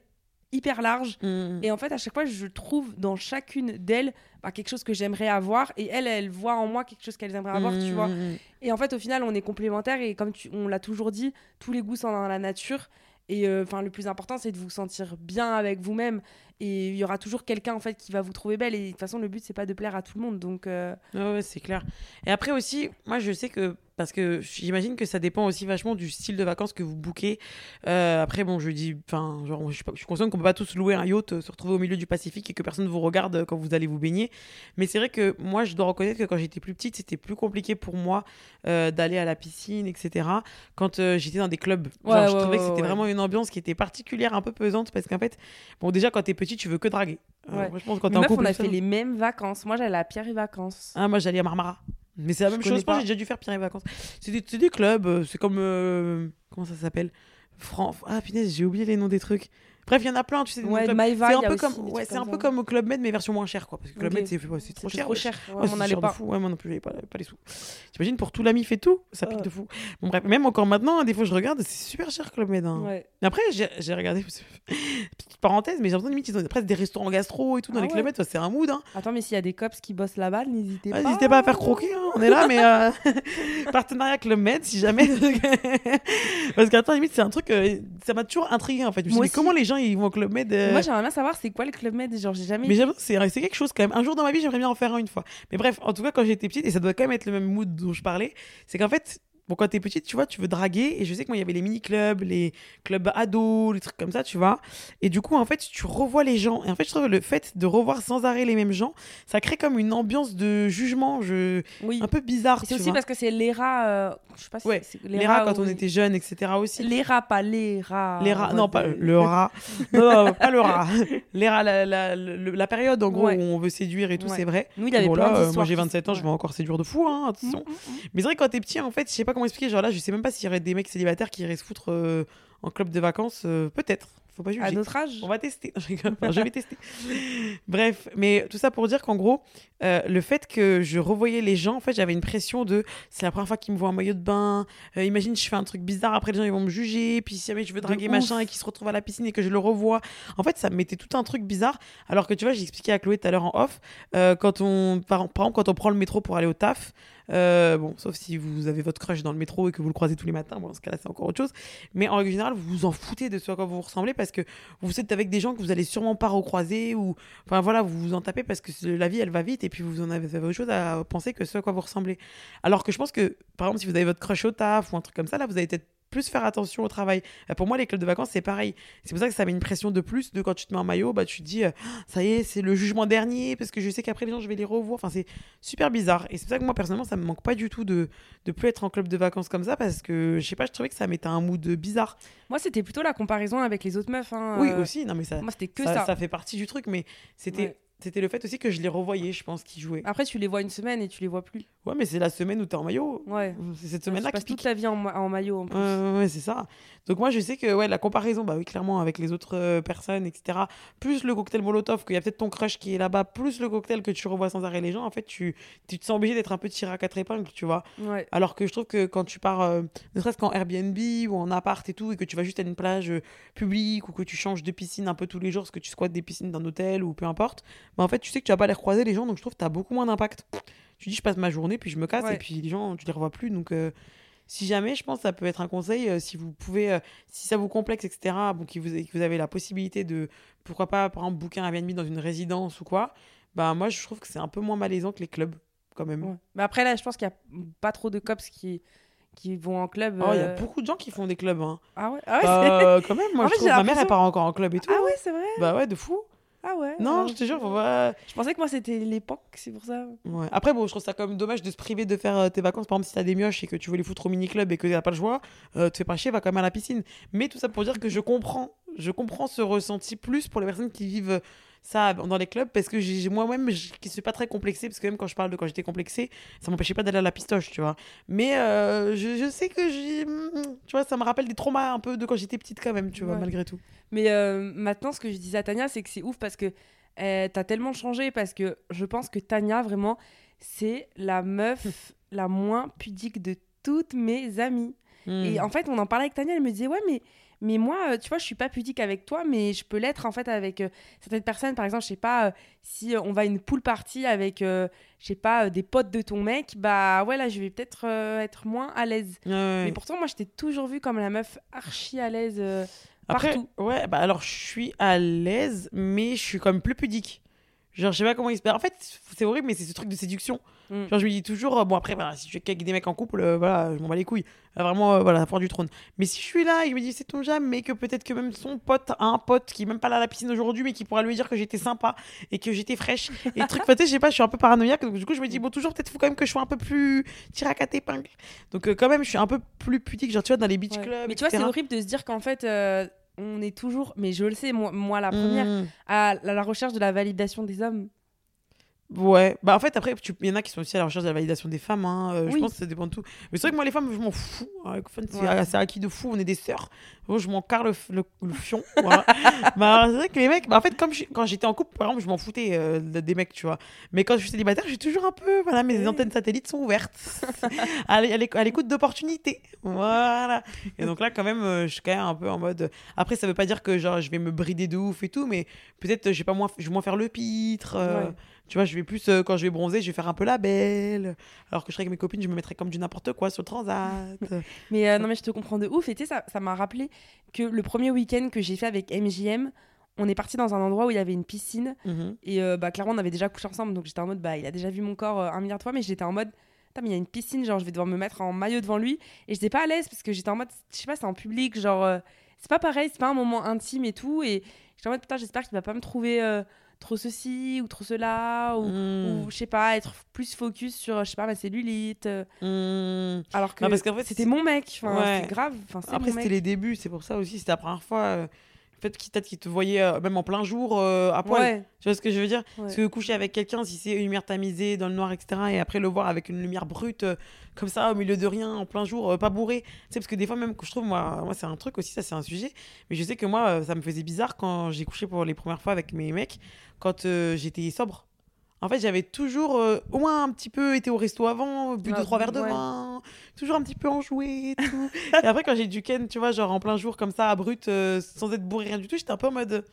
hyper large. Mm. Et en fait, à chaque fois, je trouve dans chacune d'elles bah, quelque chose que j'aimerais avoir. Et elle, elle voit en moi quelque chose qu'elles aimeraient avoir, tu vois. Mm. Et en fait, au final, on est complémentaires. Et comme tu, on l'a toujours dit, tous les goûts sont dans la nature. Et euh, enfin, le plus important, c'est de vous sentir bien avec vous-même. Et il y aura toujours quelqu'un en fait qui va vous trouver belle. Et de toute façon, le but, c'est pas de plaire à tout le monde. Donc, euh, ouais, c'est clair. Et après aussi, moi je sais que, parce que j'imagine que ça dépend aussi vachement du style de vacances que vous bouquez. Euh, après, bon, je dis, enfin, genre, je suis, consciente qu'on peut pas tous louer un yacht, euh, se retrouver au milieu du Pacifique et que personne vous regarde quand vous allez vous baigner. Mais c'est vrai que moi, je dois reconnaître que quand j'étais plus petite, c'était plus compliqué pour moi euh, d'aller à la piscine, etc. Quand j'étais dans des clubs. Genre, Ouais, je ouais, trouvais que c'était vraiment une ambiance qui était particulière, un peu pesante, parce qu'en fait, bon, déjà, quand t'es petit, tu veux que draguer. Euh, Ouais. moi, je pense que quand mais t'es en meuf, couple, on a fait les mêmes vacances. Moi, j'allais à Pierre et Vacances. ah, moi j'allais à Marmara. Mais c'est la même chose. Que j'ai déjà dû faire Pierre et Vacances. C'est des, c'est des clubs. euh, C'est comme. euh, comment ça s'appelle? Fran... Ah punaise, j'ai oublié les noms des trucs. Bref, il y en a plein, tu sais. Ouais, c'est un peu comme, ouais, c'est un peu comme Club Med, mais version moins chère, quoi. Parce que Club. Med, c'est trop cher. trop cher. On n'allait pas. fou. Ouais, moi non plus, j'avais pas, les sous. T'imagines, pour tout la mif et tout, ça pique de fou. Bon, bref, même encore maintenant, des fois, je regarde, c'est super cher Club Med. hein. Après, j'ai regardé, (laughs) petite parenthèse, mais j'ai l'impression limite, ils ont presque des restaurants gastro et tout dans Ah les. Club Med, c'est un mood. Hein. Attends, mais s'il y a des cops qui bossent là-bas, n'hésitez pas. N'hésitez pas à faire croquer, hein, on est là, mais euh, (laughs) partenariat Club Med, si jamais. (laughs) Parce qu'attends, limite, c'est un truc, euh, ça m'a toujours intrigué en fait. Je me comment les gens ils vont au Club Med euh, Moi, j'aimerais bien savoir c'est quoi le Club Med? Genre, j'ai jamais. Mais j'avoue, c'est c'est quelque chose quand même. Un jour dans ma vie, j'aimerais bien en faire un une fois. Mais bref, en tout cas, quand j'étais petite, et ça doit quand même être le même mood dont je parlais, c'est qu'en fait, bon, quand t'es petite, tu vois, tu veux draguer. Et je sais que moi, il y avait les mini-clubs, les clubs ados, les trucs comme ça, tu vois. Et du coup, en fait, tu revois les gens. Et en fait, je trouve que le fait de revoir sans arrêt les mêmes gens, ça crée comme une ambiance de jugement je... Oui. un peu bizarre. C'est aussi vois. parce que c'est les rats. euh, Je sais pas si Ouais, rats, quand on était jeunes, etc. aussi. Les rats, pas les rats. Les rats, en non, pas le rat. (laughs) Non, non, pas le rat. Les rats, la, la, la période en gros Ouais. où on veut séduire et tout, Ouais. c'est vrai. Nous, il avait Bon, plein là, euh, moi j'ai qui- 27 ans, je vais encore séduire de fou, hein, attention. Mm, mm, mm. Mais c'est vrai que quand t'es petit, en fait, je sais pas comment expliquer. Genre là, je sais même pas s'il y aurait des mecs célibataires qui iraient se foutre euh, en club de vacances. euh, Peut-être. Faut pas juger. À notre âge. On va tester. (laughs) Je rigole. Enfin, je vais tester. Bref, mais tout ça pour dire qu'en gros, euh, le fait que je revoyais les gens, en fait, j'avais une pression de c'est la première fois qu'ils me voient en maillot de bain. Imagine, je fais un truc bizarre, après les gens ils vont me juger. Puis si jamais je veux De draguer ouf. machin et qu'ils se retrouvent à la piscine et que je le revois. En fait, ça me mettait tout un truc bizarre. Alors que tu vois, j'ai expliqué à Chloé tout à l'heure en off, quand on, par, par exemple, quand on prend le métro pour aller au taf, euh, bon, sauf si vous avez votre crush dans le métro et que vous le croisez tous les matins, bon, dans ce cas-là, c'est encore autre chose. Mais en règle générale, vous vous en foutez de ce à quoi vous ressemblez parce que vous êtes avec des gens que vous allez sûrement pas recroiser ou, enfin voilà, vous vous en tapez parce que la vie, elle va vite et puis vous en avez autre chose à penser que ce à quoi vous ressemblez. Alors que je pense que, par exemple, si vous avez votre crush au taf ou un truc comme ça, là, vous allez peut-être plus faire attention au travail. Euh, Pour moi, les clubs de vacances, c'est pareil. C'est pour ça que ça met une pression de plus de quand tu te mets en maillot, bah tu te dis, euh, ça y est, c'est le jugement dernier parce que je sais qu'après les gens, je vais les revoir. Enfin, c'est super bizarre. Et c'est pour ça que moi, personnellement, ça me manque pas du tout de, de plus être en club de vacances comme ça parce que, je sais pas, je trouvais que ça mettait un mood bizarre. Moi, c'était plutôt la comparaison avec les autres meufs. hein, Oui, euh, aussi, non mais ça, Moi, c'était que ça, ça. ça fait partie du truc, mais c'était. Ouais. C'était le fait aussi que je les revoyais, je pense, qui jouaient. Après, tu les vois une semaine et tu les vois plus. Ouais, mais c'est la semaine où t'es en maillot. Ouais. C'est cette Tu semaine-là passes qui toute ta vie en, ma- en maillot en plus. Ouais, c'est ça. Donc moi, je sais que ouais, la comparaison, bah oui, clairement, avec les autres euh, personnes, etc., plus le cocktail Molotov, qu'il y a peut-être ton crush qui est là-bas, plus le cocktail que tu revois sans arrêt les gens, en fait, tu, tu te sens obligé d'être un peu tiré à quatre épingles, tu vois. Ouais. Alors que je trouve que quand tu pars, euh, ne serait-ce qu'en Airbnb ou en appart et tout, et que tu vas juste à une plage euh, publique ou que tu changes de piscine un peu tous les jours, parce que tu squattes des piscines d'un hôtel ou peu importe, bah en fait, tu sais que tu vas pas les recroiser les gens, donc je trouve que tu as beaucoup moins d'impact. Tu dis, je passe ma journée, puis je me casse, Ouais. et puis les gens, tu les revois plus, donc. euh, si jamais, je pense que ça peut être un conseil, euh, si vous pouvez, euh, si ça vous complexe, etc., bon, que vous, que vous avez la possibilité de, pourquoi pas, par exemple, booker un Airbnb dans une résidence ou quoi, bah moi, je trouve que c'est un peu moins malaisant que les clubs, quand même. Ouais. Mais après, là, je pense qu'il y a pas trop de cops qui, qui vont en club. Oh, il y a beaucoup de gens qui font des clubs, hein. Ah ouais, ah ouais, c'est- Euh, (laughs) quand même, moi, En je fait, trouve, ma mère, elle part encore en club et tout. ah ouais, c'est vrai. Bah ouais, de fou. Ah ouais. Non, alors, je te jure, faut pas... Je pensais que moi, c'était l'époque, c'est pour ça. Ouais. Après, bon, je trouve ça quand même dommage de se priver de faire euh, tes vacances. Par exemple, si t'as des mioches et que tu veux les foutre au mini-club et que t'as pas le choix, euh, te fais pas chier, va quand même à la piscine. Mais tout ça pour dire que je comprends, je comprends ce ressenti plus pour les personnes qui vivent euh, ça dans les clubs parce que j'ai moi-même, je- qui suis pas très complexée, parce que même quand je parle de quand j'étais complexée, ça m'empêchait pas d'aller à la pistoche, tu vois. Mais euh, je, je sais que j'ai. Tu vois, ça me rappelle des traumas un peu de quand j'étais petite quand même, tu vois, Ouais. malgré tout. Mais euh, maintenant, ce que je disais à Tania, c'est que c'est ouf parce que euh, t'as tellement changé. Parce que je pense que Tania, vraiment, c'est la meuf (laughs) la moins pudique de toutes mes amies. Hmm. Et en fait, on en parlait avec Tania, elle me disait, ouais, mais, mais moi, euh, tu vois, je suis pas pudique avec toi, mais je peux l'être en fait avec euh, certaines personnes. Par exemple, je sais pas, euh, si on va à une pool party avec, euh, je sais pas, des potes de ton mec, bah ouais, là, je vais peut-être être moins à l'aise. Ouais, ouais. Mais pourtant, moi, je t'ai toujours vue comme la meuf archi à l'aise Après, partout. ouais, bah alors je suis à l'aise, mais je suis comme plus pudique. Genre, je sais pas comment expliquer. En fait, c'est horrible, mais c'est ce truc de séduction. Mm. Genre, je me dis toujours, euh, bon, après, voilà, si je suis avec des mecs en couple, euh, voilà, je m'en bats les couilles. Euh, vraiment, voilà, la force du trône. Mais si je suis là et je me dis, c'est ton jamais, mais que peut-être que même son pote a un pote qui est même pas là à la piscine aujourd'hui, mais qui pourra lui dire que j'étais sympa et que j'étais fraîche. Et truc, (laughs) peut-être, je sais pas, je suis un peu paranoïaque. Donc, du coup, je me dis, bon, toujours, peut-être, faut quand même que je sois un peu plus tiré à quatre épingles. Donc, quand même, je suis un peu plus pudique, genre, tu vois, dans les beach Ouais. clubs. Mais tu vois, c'est horrible de se dire qu'en fait, on est toujours, mais je le sais, moi, moi la première, Mm. à la, la recherche de la validation des hommes. Ouais, bah en fait, après, tu- il y en a qui sont aussi à la recherche de la validation des femmes. hein, euh, Je pense que ça dépend de tout. Mais c'est vrai que moi, les femmes, je m'en fous. hein, C'est Ouais. acquis de fou, on est des sœurs. Moi, je m'en carre le, le, le fion. voilà. (laughs) bah, c'est vrai que les mecs, bah, en fait, comme je- quand j'étais en couple, par exemple, je m'en foutais euh, de- des mecs, tu vois. Mais quand je suis célibataire, suis toujours un peu. Voilà, mes Oui. antennes satellites sont ouvertes. (laughs) à l'é- à l'éc- à l'écoute d'opportunités. Voilà. Et donc là, quand même, euh, je suis quand même un peu en mode. Après, ça veut pas dire que genre, je vais me brider de ouf et tout, mais peut-être, je vais pas moins, je vais moins faire le pitre. Ouais. Tu vois, je vais plus, euh, quand je vais bronzer, je vais faire un peu la belle. Alors que je serais avec mes copines, je me mettrais comme du n'importe quoi sur le transat. (laughs) Mais euh, non, mais je te comprends de ouf. Et tu sais, ça m'a rappelé que le premier week-end que j'ai fait avec MJM, on est parti dans un endroit où il y avait une piscine. Mhm. Et euh, bah, clairement, on avait déjà couché ensemble. Donc j'étais en mode, bah, il a déjà vu mon corps un milliard de fois. Mais j'étais en mode, mais il y a une piscine, genre, je vais devoir me mettre en maillot devant lui. Et j'étais pas à l'aise parce que j'étais en mode, je sais pas, c'est en public, genre, euh, c'est pas pareil, c'est pas un moment intime et tout. Et j'étais en mode, putain, j'espère qu'il va pas me trouver euh, trop ceci ou trop cela. Ou, Mm. ou, je sais pas, être plus focus sur, je sais pas, ma cellulite. euh, Mm. alors que Non, parce qu'en fait, c'était mon mec. Enfin, Ouais. c'est grave. Enfin, Après, c'était les débuts, c'est pour ça aussi. C'était la première fois. euh, Peut-être qu'il te voyait euh, même en plein jour euh, à poil. Ouais. Tu vois ce que je veux dire? Ouais. Parce que coucher avec quelqu'un, si c'est une lumière tamisée dans le noir, etc., et après le voir avec une lumière brute, comme ça, au milieu de rien, en plein jour, pas bourré. Tu sais, parce que des fois, même, que je trouve, moi, moi c'est un truc aussi, ça, c'est un sujet. Mais je sais que moi, ça me faisait bizarre quand j'ai couché pour les premières fois avec mes mecs, quand euh, j'étais sobre. En fait, j'avais toujours euh, au moins un petit peu été au resto avant, bu Ah, deux, trois verres de ouais. vin, toujours un petit peu enjoué et tout. (laughs) et après, quand j'ai du ken, tu vois, genre en plein jour, comme ça, à brut, euh, sans être bourré, rien du tout, j'étais un peu en mode.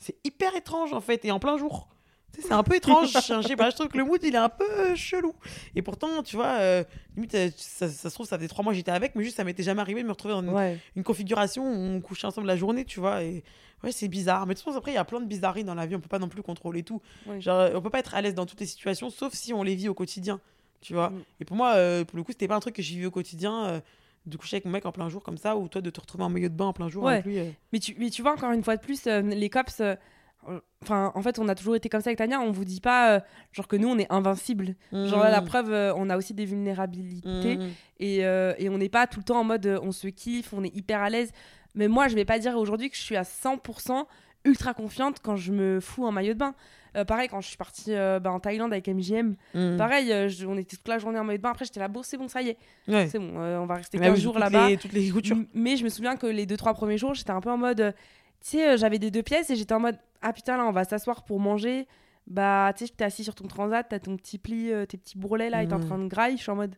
C'est hyper étrange, en fait, et en plein jour. C'est un peu étrange. (laughs) Je sais pas, je trouve que le mood, il est un peu euh, chelou. Et pourtant, tu vois, euh, limite, ça, ça se trouve, ça faisait trois mois que j'étais avec, mais juste, ça m'était jamais arrivé de me retrouver dans une, Ouais. une configuration où on couchait ensemble la journée, tu vois. Et ouais, c'est bizarre. Mais de toute façon, après, il y a plein de bizarreries dans la vie, on peut pas non plus contrôler tout. Ouais. Genre, on peut pas être à l'aise dans toutes les situations, sauf si on les vit au quotidien, tu vois. Mm. Et pour moi, euh, pour le coup, c'était pas un truc que j'ai vu au quotidien. euh, de coucher avec mon mec en plein jour comme ça, ou toi de te retrouver en maillot de bain en plein jour Ouais. avec lui. euh. Mais tu, mais tu vois, encore une fois de plus, euh, les cops. Enfin, en fait, on a toujours été comme ça avec Tania. On vous dit pas, euh, genre, que nous, on est invincible. Genre, là, la Mm. preuve, euh, on a aussi des vulnérabilités. Mm. Et, euh, et on n'est pas tout le temps en mode, on se kiffe, on est hyper à l'aise. Mais moi, je vais pas dire aujourd'hui que je suis à 100% ultra confiante quand je me fous en maillot de bain. Euh, pareil, quand je suis partie euh, bah, en Thaïlande avec MJM, Mm. pareil, euh, je- on était toute la journée en maillot de bain. Après, j'étais là, bon, c'est bon, ça y est, Ouais. c'est bon, on va rester Bah 15 oui, jours là-bas. Toutes les coutures. Mais je me souviens que les deux, trois premiers jours, j'étais un peu en mode. Tu sais, j'avais des deux pièces et j'étais en mode Ah putain, là, on va s'asseoir pour manger. Bah, tu sais, t'es assis sur ton transat, t'as ton petit pli, tes petits bourrelets là, et t'es en Mhm. train de grailler. Je suis en mode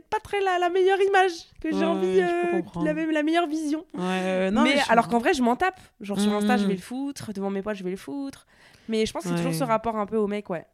peut-être pas très la, la meilleure image que j'ai Ouais, envie, euh, comprendre. la, meilleure vision. Ouais, euh, non, mais alors qu'en vrai, je m'en tape. Genre sur Insta, je Mhm. vais le foutre. Devant mes potes, je vais le foutre. Mais je pense que c'est toujours ce rapport un peu au mec, ouais.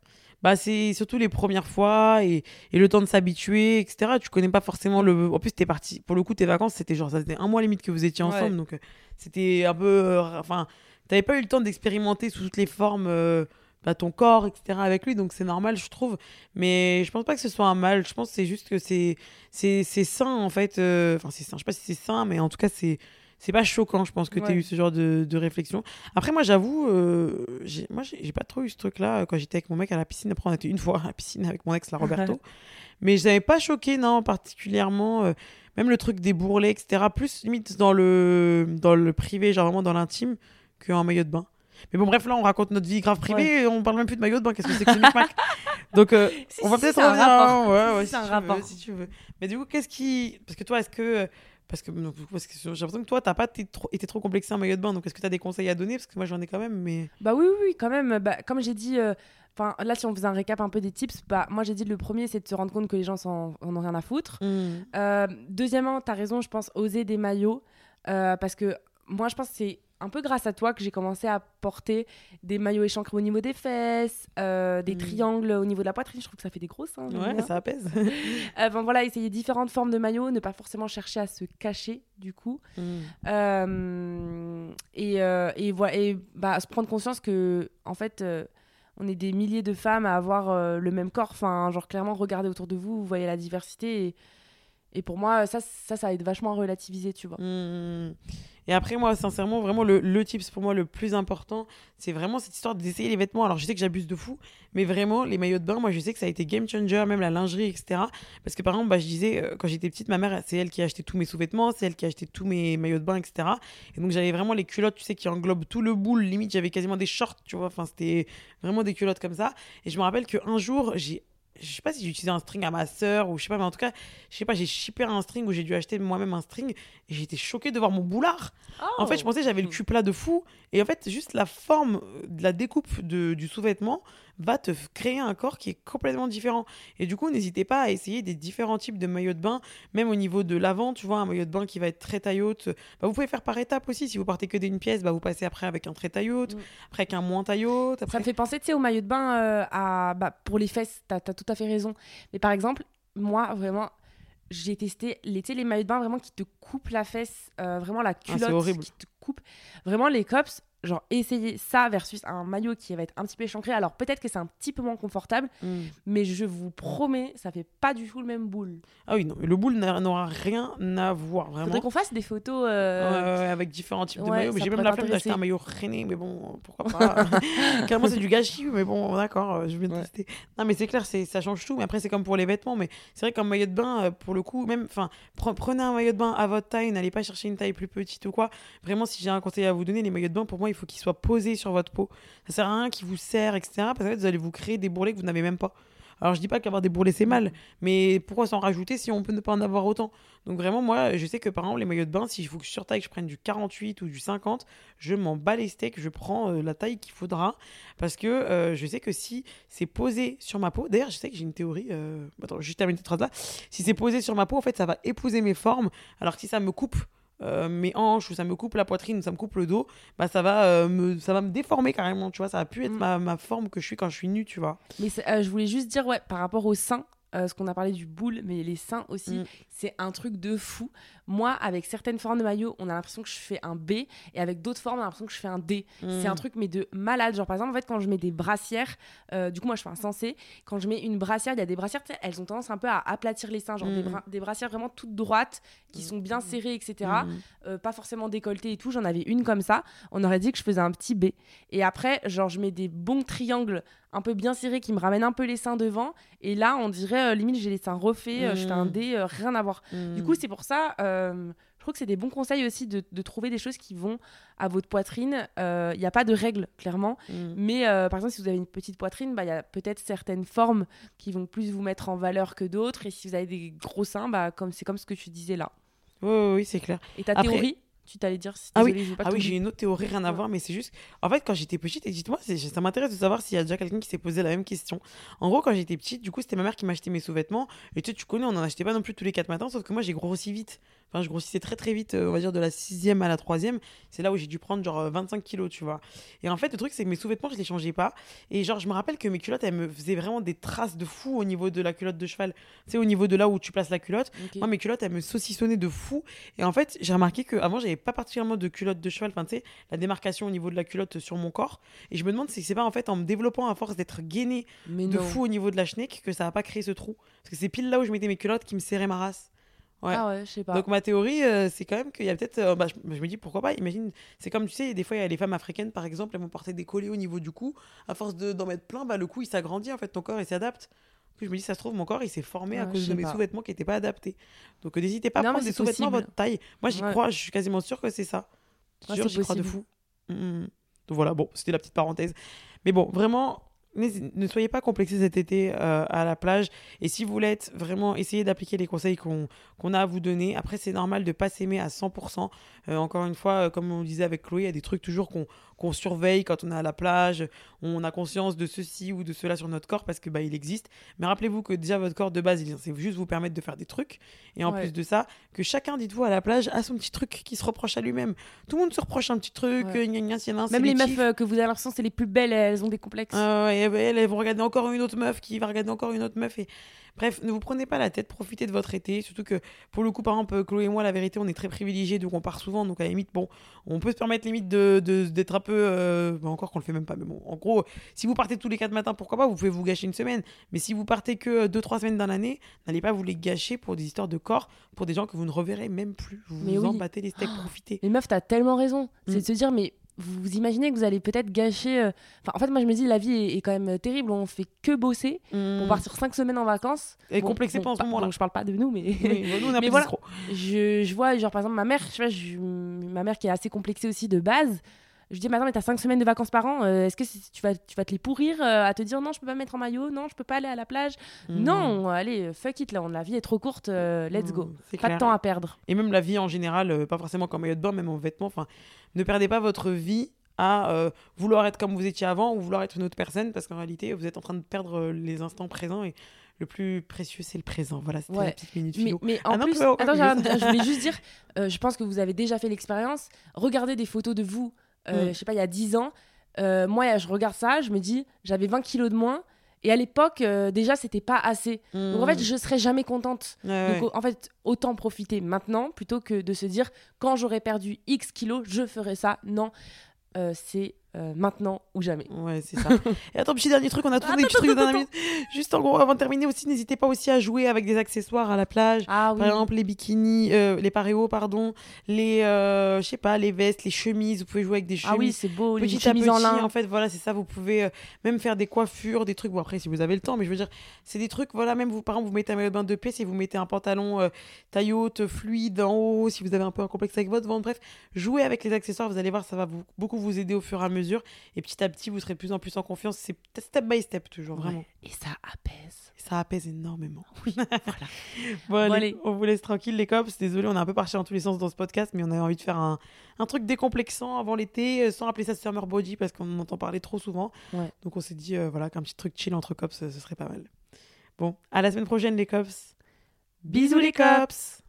Bah, c'est surtout les premières fois et, et le temps de s'habituer, etc. Tu connais pas forcément le. En plus, t'es parti. Pour le coup, tes vacances, c'était genre, ça faisait un mois limite que vous étiez Ouais. ensemble. Donc, euh, c'était un peu. euh, Enfin, t'avais pas eu le temps d'expérimenter sous toutes les formes euh, bah, ton corps, etc. avec lui. Donc, c'est normal, je trouve. Mais je pense pas que ce soit un mal. Je pense que c'est juste que c'est c'est c'est sain, en fait. euh, Enfin, c'est sain. Je sais pas si c'est sain, mais en tout cas, c'est. C'est pas choquant, je pense, que tu aies Ouais. eu ce genre de, de réflexion. Après, moi, j'avoue, euh, j'ai- moi, j'ai j'ai pas trop eu ce truc-là euh, quand j'étais avec mon mec à la piscine. Après, on était une fois à la piscine avec mon ex, la Roberto. (laughs) Mais je n'avais pas choqué, non, particulièrement. euh, même le truc des bourrelets, etc. Plus limite dans le, dans le privé, genre vraiment dans l'intime, qu'en maillot de bain. Mais bon, bref, là, on raconte notre vie grave privée et on parle même plus de maillot de bain. Qu'est-ce que c'est que ce micmac (laughs) Donc, euh, Si, on va si, peut-être c'est un. Ouais, ouais, Si, un tu rapport. veux, si tu veux. Mais du coup, qu'est-ce qui. Parce que toi, est-ce que. Parce que, donc, parce que j'ai l'impression que toi, t'as pas été trop, été trop complexé en maillot de bain. Donc, est-ce que tu as des conseils à donner? Parce que moi, j'en ai quand même. Mais. Bah oui, oui, oui, quand même. Bah, comme j'ai dit, euh, enfin là, si on faisait un récap un peu des tips, bah moi j'ai dit le premier, c'est de se rendre compte que les gens s'en- en ont rien à foutre. Hmm. Euh, deuxièmement, t'as raison, je pense oser des maillots euh, parce que moi, je pense que c'est un peu grâce à toi que j'ai commencé à porter des maillots échancrés au niveau des fesses, euh, des Mm. triangles au niveau de la poitrine. Je trouve que ça fait des grosses. Hein, Ouais, ça apaise. (laughs) Euh, Enfin voilà, essayer différentes formes de maillots, ne pas forcément chercher à se cacher du coup. Hmm. Euh, et, euh, et, voilà, et bah, se prendre conscience que, en fait, on est des milliers de femmes à avoir le même corps. Enfin, genre, clairement, regardez autour de vous, vous voyez la diversité. Et, Et pour moi, ça, ça, ça aide vachement à relativiser, tu vois. Mmh. Et après, moi, sincèrement, vraiment, le, le tips pour moi le plus important, c'est vraiment cette histoire d'essayer les vêtements. Alors, je sais que j'abuse de fou, mais vraiment, les maillots de bain, moi, je sais que ça a été game changer, même la lingerie, etc. Parce que, par exemple, bah, je disais, euh, quand j'étais petite, ma mère, c'est elle qui a acheté tous mes sous-vêtements, c'est elle qui a acheté tous mes maillots de bain, etc. Et donc, j'avais vraiment les culottes, tu sais, qui englobent tout le boule. Limite, j'avais quasiment des shorts, tu vois. Enfin, c'était vraiment des culottes comme ça. Et je me rappelle qu'un jour, j'ai je sais pas si j'ai utilisé un string à ma sœur ou je sais pas, mais en tout cas, je sais pas, j'ai shippé un string ou j'ai dû acheter moi-même un string et j'étais choquée de voir mon boulard. En fait, je pensais que j'avais le cul plat de fou et en fait, juste la forme de la découpe de, du sous-vêtement va te créer un corps qui est complètement différent. Et du coup, n'hésitez pas à essayer des différents types de maillots de bain, même au niveau de l'avant, tu vois, un maillot de bain qui va être très taille haute. Bah, vous pouvez faire par étapes aussi. Si vous partez que d'une pièce, bah, vous passez après avec un très taille haute, Mm. après avec un moins taille haute. Après... Ça me fait penser, tu sais, au maillot de bain euh, à, bah, pour les fesses, t'as as tout à fait raison. Mais par exemple, moi, vraiment, j'ai testé les, les maillots de bain vraiment qui te coupent la fesse, euh, vraiment la culotte horrible. qui te coupe. Vraiment, les cops, genre, essayez ça versus un maillot qui va être un petit peu échancré. Alors, peut-être que c'est un petit peu moins confortable, Mm. mais je vous promets, ça fait pas du tout le même boule. Ah oui, non, le boule n'a- n'aura rien à voir, vraiment. Faudrait qu'on fasse des photos. euh, avec différents types de maillots. J'ai même la flemme d'acheter un maillot rené, mais bon, pourquoi pas. (laughs) (laughs) Carrément, c'est du gâchis, mais bon, d'accord, euh, je vais Ouais. tester. Non, mais c'est clair, c'est- ça change tout. Mais après, c'est comme pour les vêtements. Mais c'est vrai qu'un maillot de bain, euh, pour le coup, même, enfin, pre- prenez un maillot de bain à votre taille, n'allez pas chercher une taille plus petite ou quoi. Vraiment, si j'ai un conseil à vous donner, les maillots de bain, pour moi, il faut qu'ils soient posés sur votre peau. Ça sert à rien qu'ils vous serrent, etc. Parce fait, vous allez vous créer des bourrelets que vous n'avez même pas. Alors, je dis pas qu'avoir des bourrelets, c'est mal, mais pourquoi s'en rajouter si on peut ne pas en avoir autant? Donc, vraiment, moi, je sais que par exemple, les maillots de bain, s'il faut que je surtaille, que je prenne du 48 ou du 50, je m'en bats les steaks, je prends euh, la taille qu'il faudra. Parce que euh, je sais que si c'est posé sur ma peau, d'ailleurs, je sais que j'ai une théorie. euh, Attends, juste terminer cette phrase-là. Si c'est posé sur ma peau, en fait, ça va épouser mes formes. Alors que si ça me coupe. Euh, mes hanches ou ça me coupe la poitrine ou ça me coupe le dos bah ça va euh, me ça va me déformer carrément tu vois ça va plus être Mm. ma, ma forme que je suis quand je suis nue tu vois Mais euh, je voulais juste dire, ouais, par rapport aux seins, ce qu'on a parlé du boule, mais les seins aussi, Mm. c'est un truc de fou. Moi, avec certaines formes de maillot, on a l'impression que je fais un B, et avec d'autres formes, on a l'impression que je fais un D. C'est un truc, mais de malade. Genre, par exemple, en fait, quand je mets des brassières, euh, du coup, moi, je fais un sensé. Quand je mets une brassière, il y a des brassières, elles ont tendance un peu à aplatir les seins, genre des, Mm. bra- des brassières vraiment toutes droites, qui sont bien serrées, etc. Euh, pas forcément décolletées et tout. J'en avais une comme ça. On aurait dit que je faisais un petit B. Et après, genre, je mets des bons triangles un peu bien serrés qui me ramènent un peu les seins devant. Et là, on dirait, euh, limite, j'ai les seins refaits, euh, je fais un. D, euh, rien à voir. Du coup, c'est pour ça, euh, je trouve que c'est des bons conseils aussi de, de trouver des choses qui vont à votre poitrine. Il n'y a pas de règles, clairement. Mm. Mais euh, par exemple, si vous avez une petite poitrine, bah, il y a peut-être certaines formes qui vont plus vous mettre en valeur que d'autres. Et si vous avez des gros seins, bah, comme, c'est comme ce que tu disais là. Oui, oui, oui, c'est clair. Et ta Après- théorie, tu t'allais dire si Ah oui, pas Ah oui, j'ai une autre théorie, rien à Ouais. voir, mais c'est juste. En fait, quand j'étais petite, et dites-moi, ça m'intéresse de savoir s'il y a déjà quelqu'un qui s'est posé la même question. En gros, quand j'étais petite, du coup, c'était ma mère qui m'achetait mes sous-vêtements. Et tu sais, tu connais, on n'en achetait pas non plus tous les 4 matins, sauf que moi, j'ai grossi vite. Enfin, je grossissais très très vite, euh, on va dire de la sixième à la troisième. C'est là où j'ai dû prendre genre euh, 25 kilos, tu vois. Et en fait, le truc, c'est que mes sous-vêtements, je les changeais pas. Et genre, je me rappelle que mes culottes, elles me faisaient vraiment des traces de fou au niveau de la culotte de cheval. Tu sais, au niveau de là où tu places la culotte. Moi, mes culottes, elles me saucissonnaient de fou. Et en fait, j'ai remarqué qu'avant, j'avais pas particulièrement de culotte de cheval. Enfin, tu sais, la démarcation au niveau de la culotte sur mon corps. Et je me demande si c'est pas en fait en me développant à force d'être gainé Mais de non. fou au niveau de la schneck que ça a pas créé ce trou. Parce que c'est pile là où je mettais mes culottes qui me serraient ma race. Ouais. Ah ouais, je sais pas. Donc ma théorie, euh, c'est quand même qu'il y a peut-être... euh, bah, je, je me dis, pourquoi pas Imagine, c'est comme, tu sais, des fois, il y a les femmes africaines, par exemple, elles vont porter des collets au niveau du cou. À force de- d'en mettre plein, bah, le cou, il s'agrandit, en fait, ton corps, il s'adapte. Je me dis, ça se trouve, mon corps, il s'est formé à cause de mes pas. sous-vêtements qui n'étaient pas adaptés. Donc euh, n'hésitez pas à Non, prendre des sous-vêtements à votre taille. Moi, j'y Ouais. crois, je suis quasiment sûre que c'est ça. Je Ouais, jure, j'y crois de fou. Mm, mm. Donc voilà, bon, c'était la petite parenthèse. Mais bon, vraiment, ne soyez pas complexés cet été euh, à la plage. Et si vous être vraiment essayer d'appliquer les conseils qu'on a à vous donner, après, c'est normal de pas s'aimer à 100%. Euh, encore une fois, euh, comme on disait avec Chloé, il y a des trucs toujours qu'on qu'on surveille quand on est à la plage. On a conscience de ceci ou de cela sur notre corps parce que bah, il existe. Mais rappelez-vous que déjà, votre corps de base, il c'est juste vous permettre de faire des trucs. Et en Ouais. plus de ça, que chacun, dites-vous, à la plage, a son petit truc qui se reproche à lui-même. Tout le monde se reproche un petit truc. Ouais. euh, gna gna, un, Même les meufs euh, que vous avez l'impression c'est les plus belles, elles ont des complexes. Ah ouais, elles, elles, elles vont regarder encore une autre meuf qui va regarder encore une autre meuf. Et... Bref, ne vous prenez pas la tête, profitez de votre été. Surtout que, pour le coup, par exemple, Chloé et moi, la vérité, on est très privilégiés, donc on part souvent. Donc, à la limite, bon, on peut se permettre limite de, de- d'être un peu. euh, bah, encore qu'on le fait même pas. Mais bon, en gros, si vous partez tous les quatre matins, pourquoi pas Vous pouvez vous gâcher une semaine. Mais si vous partez que 2-3 semaines dans l'année, n'allez pas vous les gâcher pour des histoires de corps, pour des gens que vous ne reverrez même plus. Vous Mais vous en oui. battez les steaks, profitez. Mais meuf, t'as tellement raison. C'est Mm. de se dire, mais vous, imaginez que vous allez peut-être gâcher. euh, Enfin, en fait, moi, je me dis, la vie est, est quand même terrible. On fait que bosser pour partir cinq semaines en vacances. Et complexé pas en ce moment-là. donc, je parle pas de nous, mais. Oui, nous, on a (laughs) Mais voilà. trop. je, je vois, genre, par exemple, ma mère, je vois, je- ma mère qui est assez complexée aussi de base. Je dis, mais attends, mais t'as 5 semaines de vacances par an, euh, est-ce que tu vas, tu vas te les pourrir euh, à te dire non, je peux pas me mettre en maillot, non, je peux pas aller à la plage Mm. Non, allez, euh, fuck it, là, on- la vie est trop courte, euh, let's go. Pas de temps à perdre. Et même la vie en général, pas forcément comme maillot de bain, même en vêtements. Enfin, ne perdez pas votre vie à vouloir être comme vous étiez avant ou vouloir être une autre personne, parce qu'en réalité, vous êtes en train de perdre les instants présents et le plus précieux, c'est le présent. Voilà, c'était Ouais. la petite minute philo. mais en Ah non, plus, attends, je voulais juste dire, euh, je pense que vous avez déjà fait l'expérience. Regardez des photos de vous, euh, Mm. je sais pas, il y a 10 ans. Euh, moi, je regarde ça, je me dis, j'avais 20 kilos de moins. Et à l'époque, euh, déjà, c'était pas assez. Donc en fait, je serais jamais. Mm. Ouais, Donc ouais. en fait, autant profiter maintenant plutôt que de se dire, quand j'aurai perdu X kilos, je ferai ça. Non, Euh, c'est euh, maintenant ou jamais. Ouais, c'est ça. (laughs) Et attends, petit dernier truc, on a trouvé des petits trucs de. Juste en gros, avant de terminer aussi, n'hésitez pas aussi à jouer avec des accessoires à la plage. Ah oui. Par exemple, les bikinis, euh, les paréos, pardon, les, euh, je sais pas, les vestes, les chemises. Vous pouvez jouer avec des chemises. ah oui, c'est beau, les petit à chemises petit, en lin. en fait, voilà, c'est ça. Vous pouvez euh, même faire des coiffures, des trucs. Bon, après, si vous avez le temps, mais je veux dire, c'est des trucs, voilà, même vous, par exemple, vous mettez un maillot de bain de paix, si vous mettez un pantalon taille haute, fluide en haut, si vous avez un peu un complexe avec votre ventre, bref, jouez avec les accessoires, vous allez voir, ça va vous, beaucoup vous aider au fur et à mesure. Et petit à petit, vous serez de plus en plus en confiance. C'est step by step, toujours, vraiment. Ouais. Et ça apaise. Et ça apaise énormément. (laughs) Voilà. Bon, allez, allez. on vous laisse tranquille, les cops. Désolé, on a un peu parti dans tous les sens dans ce podcast, mais on avait envie de faire un, un truc décomplexant avant l'été, euh, sans appeler ça summer body parce qu'on en entend parler trop souvent. Ouais. Donc on s'est dit, euh, voilà, qu'un petit truc chill entre cops, euh, ce serait pas mal. Bon, à la semaine prochaine, les cops. Bisous, les cops.